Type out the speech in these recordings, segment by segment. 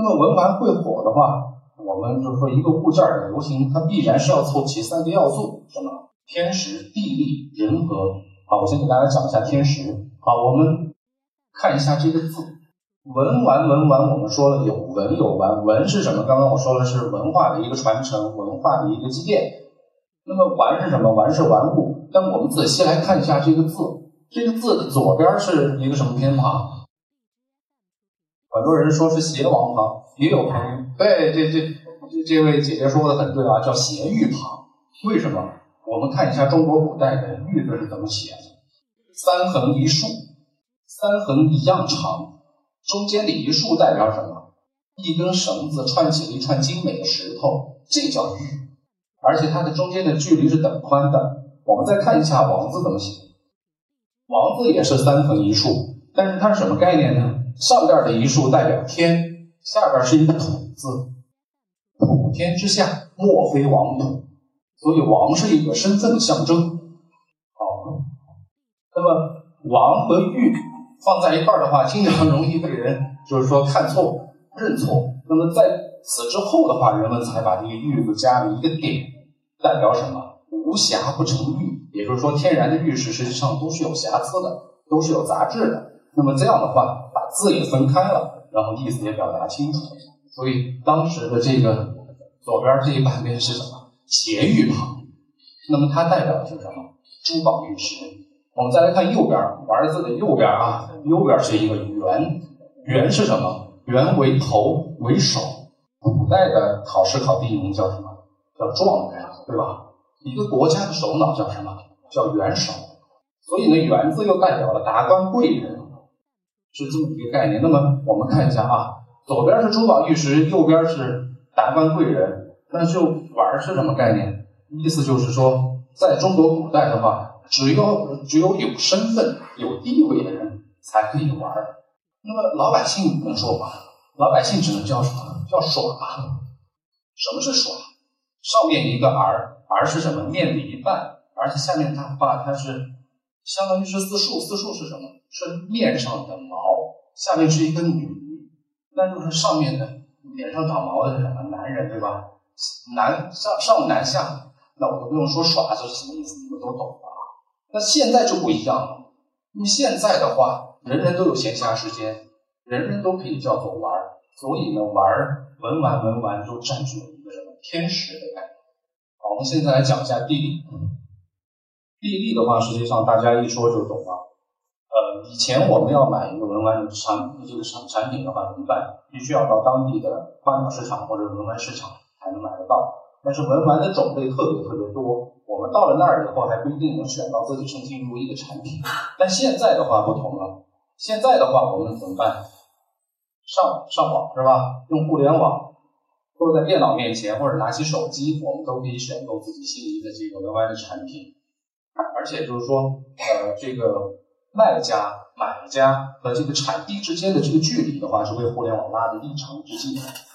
那么文玩会火的话，我们就是说一个物件的流行，它必然是要凑齐三个要素，什么？天时、地利、人和。好，我先给大家讲一下天时。好，我们看一下这个字，文玩文玩，我们说了有文有玩，文是什么？刚刚我说了是文化的一个传承，文化的一个积淀。那么玩是什么？玩是玩物。但我们仔细来看一下这个字，这个字的左边是一个什么偏旁？很多人说是斜王旁，也有朋友对这这这这位姐姐说的很对啊，叫斜玉旁。为什么？我们看一下中国古代的“玉”字是怎么写的：三横一竖，三横一样长，中间的一竖代表什么？一根绳子串起了一串精美的石头，这叫玉。而且它的中间的距离是等宽的。我们再看一下“王”字怎么写，“王”字也是三横一竖，但是它是什么概念呢？上边的一竖代表天，下边是一个土字，普天之下莫非王土，所以王是一个身份的象征。好，那么王和玉放在一块儿的话，经常容易被人就是说看错、认错。那么在此之后的话，人们才把这个玉字加了一个点，代表什么？无瑕不成玉，也就是说，天然的玉石实际上都是有瑕疵的，都是有杂质的。那么这样的话，字也分开了，然后意思也表达清楚。所以当时的这个左边这一半边是什么？斜玉旁。那么它代表的是什么？珠宝玉石。我们再来看右边，玩字的右边啊，右边是一个圆，圆是什么？圆为头为首。古代的考试考第一名叫什么？叫状元，对吧？一个国家的首脑叫什么？叫元首。所以呢，元字又代表了达官贵人。是这么一个概念。那么我们看一下啊，左边是珠宝玉石，右边是达官贵人。那就玩是什么概念？意思就是说，在中国古代的话，只有只有有身份、有地位的人才可以玩。那么老百姓不能说玩，老百姓只能叫什么？叫耍。什么是耍？上面一个儿，儿是什么？面的一半，而且下面它话它是相当于是四竖，四竖是什么？是面上的毛，下面是一个女，那就是上面的脸上长毛的是什么？男人对吧？男上上男下，那我都不用说耍这是什么意思，你们都懂了啊。那现在就不一样了，因为现在的话，人人都有闲暇时间，人人都可以叫做玩儿，所以呢，玩儿文玩文玩就占据了一个什么天时的概念。好，我们现在来讲一下地理利。地利的话，实际上大家一说就懂了。呃，以前我们要买一个文玩产这个产产品的话怎么办？必须要到当地的花鸟市场或者文玩市场才能买得到。但是文玩的种类特别特别多，我们到了那儿以后还不一定能选到自己称心如意的产品。但现在的话不同了，现在的话我们怎么办？上上网是吧？用互联网，坐在电脑面前或者拿起手机，我们都可以选购自己心仪的这个文玩的产品。而且就是说，呃，这个。卖家、买家和这个产地之间的这个距离的话，是为互联网拉的异常之近。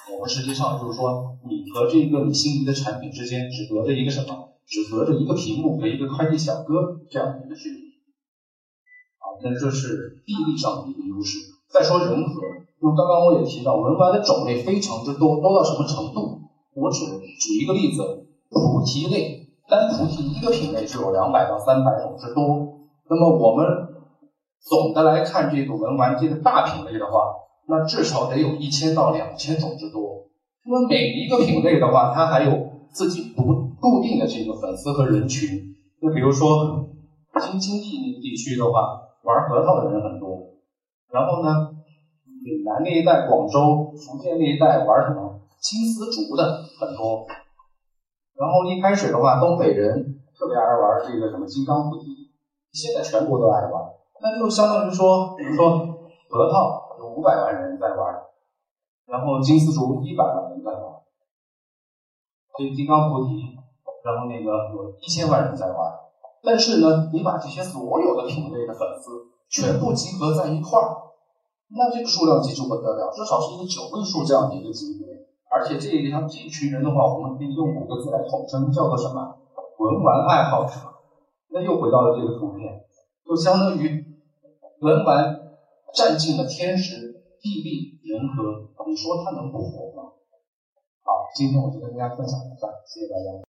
我们实际上就是说，你和这个你心仪的产品之间只隔着一个什么？只隔着一个屏幕和一个快递小哥这样的一个距离。啊，那这是地利上的一个优势。再说人和，因为刚刚我也提到，文玩的种类非常之多，多到什么程度？我只举一个例子，菩提类，单菩提一个品类就有两百到三百种之多。那么我们。总的来看，这个文玩这个大品类的话，那至少得有一千到两千种之多。那么每一个品类的话，它还有自己不固定的这个粉丝和人群。那比如说，京津冀那个地区的话，玩核桃的人很多。然后呢，岭南那一带、广州、福建那一带玩什么金丝竹的很多。然后一开始的话，东北人特别爱玩这个什么金刚菩提，现在全国都爱玩。那就相当于说，比如说核桃有五百万人在玩，然后金丝竹一百万人在玩，这金刚菩提，然后那个有一千万人在玩。但是呢，你把这些所有的品类的粉丝全部集合在一块儿，那这个数量级就不得了，至少是一个九位数这样的一个级别。而且这一样这一群人的话，我们可以用五个字来统称，叫做什么？文玩爱好者。那又回到了这个图片。就相当于文玩占尽了天时、地利人和，你说它能不火吗？好，今天我就跟大家分享到这，谢谢大家。